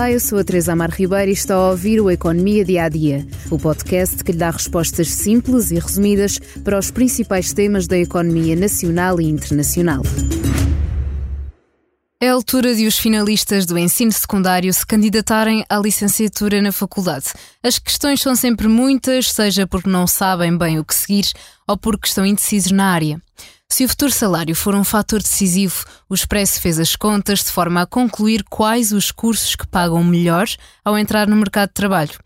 Olá, eu sou a Teresa Amar Ribeiro e está a ouvir o Economia Dia a Dia, o podcast que lhe dá respostas simples e resumidas para os principais temas da economia nacional e internacional. É a altura de os finalistas do ensino secundário se candidatarem à licenciatura na faculdade. As questões são sempre muitas, seja porque não sabem bem o que seguir ou porque estão indecisos na área. Se o futuro salário for um fator decisivo, o Expresso fez as contas de forma a concluir quais os cursos que pagam melhor ao entrar no mercado de trabalho.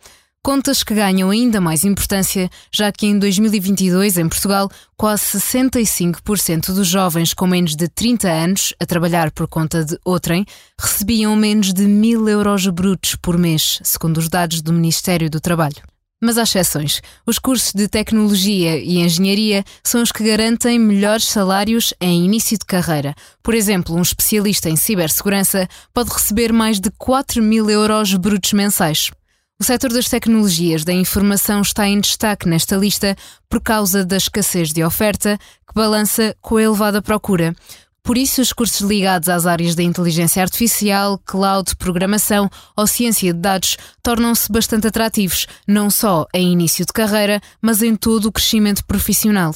Contas que ganham ainda mais importância, já que em 2022, em Portugal, quase 65% dos jovens com menos de 30 anos a trabalhar por conta de outrem recebiam menos de mil euros brutos por mês, segundo os dados do Ministério do Trabalho. Mas há exceções. Os cursos de tecnologia e engenharia são os que garantem melhores salários em início de carreira. Por exemplo, um especialista em cibersegurança pode receber mais de 4 mil euros brutos mensais. O setor das tecnologias da informação está em destaque nesta lista por causa da escassez de oferta, que balança com a elevada procura. Por isso, os cursos ligados às áreas da inteligência artificial, cloud, programação ou ciência de dados tornam-se bastante atrativos, não só em início de carreira, mas em todo o crescimento profissional.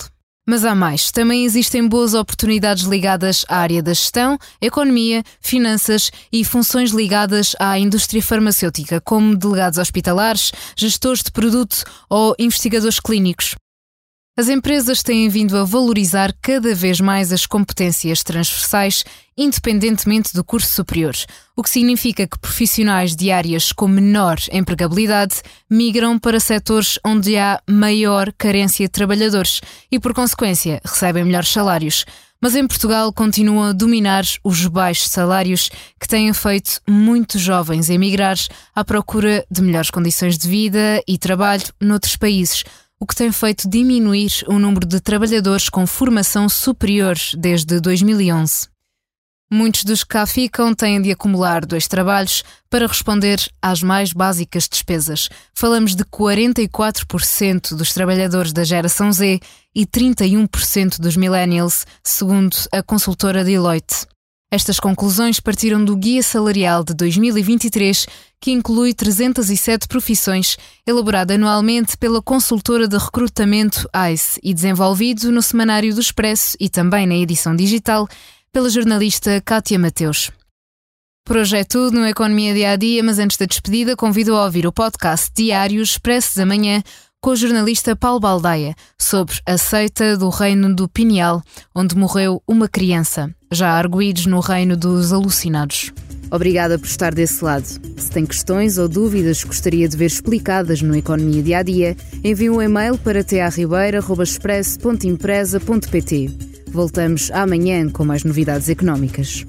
Mas há mais. Também existem boas oportunidades ligadas à área da gestão, economia, finanças e funções ligadas à indústria farmacêutica, como delegados hospitalares, gestores de produto ou investigadores clínicos. As empresas têm vindo a valorizar cada vez mais as competências transversais, independentemente do curso superior, o que significa que profissionais de áreas com menor empregabilidade migram para setores onde há maior carência de trabalhadores e, por consequência, recebem melhores salários. Mas em Portugal continuam a dominar os baixos salários que têm feito muitos jovens emigrar à procura de melhores condições de vida e trabalho noutros países o que tem feito diminuir o número de trabalhadores com formação superior desde 2011. Muitos dos que cá ficam têm de acumular dois trabalhos para responder às mais básicas despesas. Falamos de 44% dos trabalhadores da geração Z e 31% dos millennials, segundo a consultora Deloitte. Estas conclusões partiram do Guia Salarial de 2023, que inclui 307 profissões, elaborado anualmente pela consultora de recrutamento ICE e desenvolvido no Semanário do Expresso e também na edição digital pela jornalista Kátia Mateus. Por hoje é tudo no Economia Dia a Dia, mas antes da despedida, convido a ouvir o podcast diário Expresso da Manhã com o jornalista Paulo Baldaia sobre a seita do reino do Pineal, onde morreu uma criança, já arguídos no reino dos alucinados. Obrigada por estar desse lado. Se tem questões ou dúvidas que gostaria de ver explicadas no Economia Dia a Dia, envie um e-mail para tearribeira.express.empresa.pt. Voltamos amanhã com mais novidades económicas.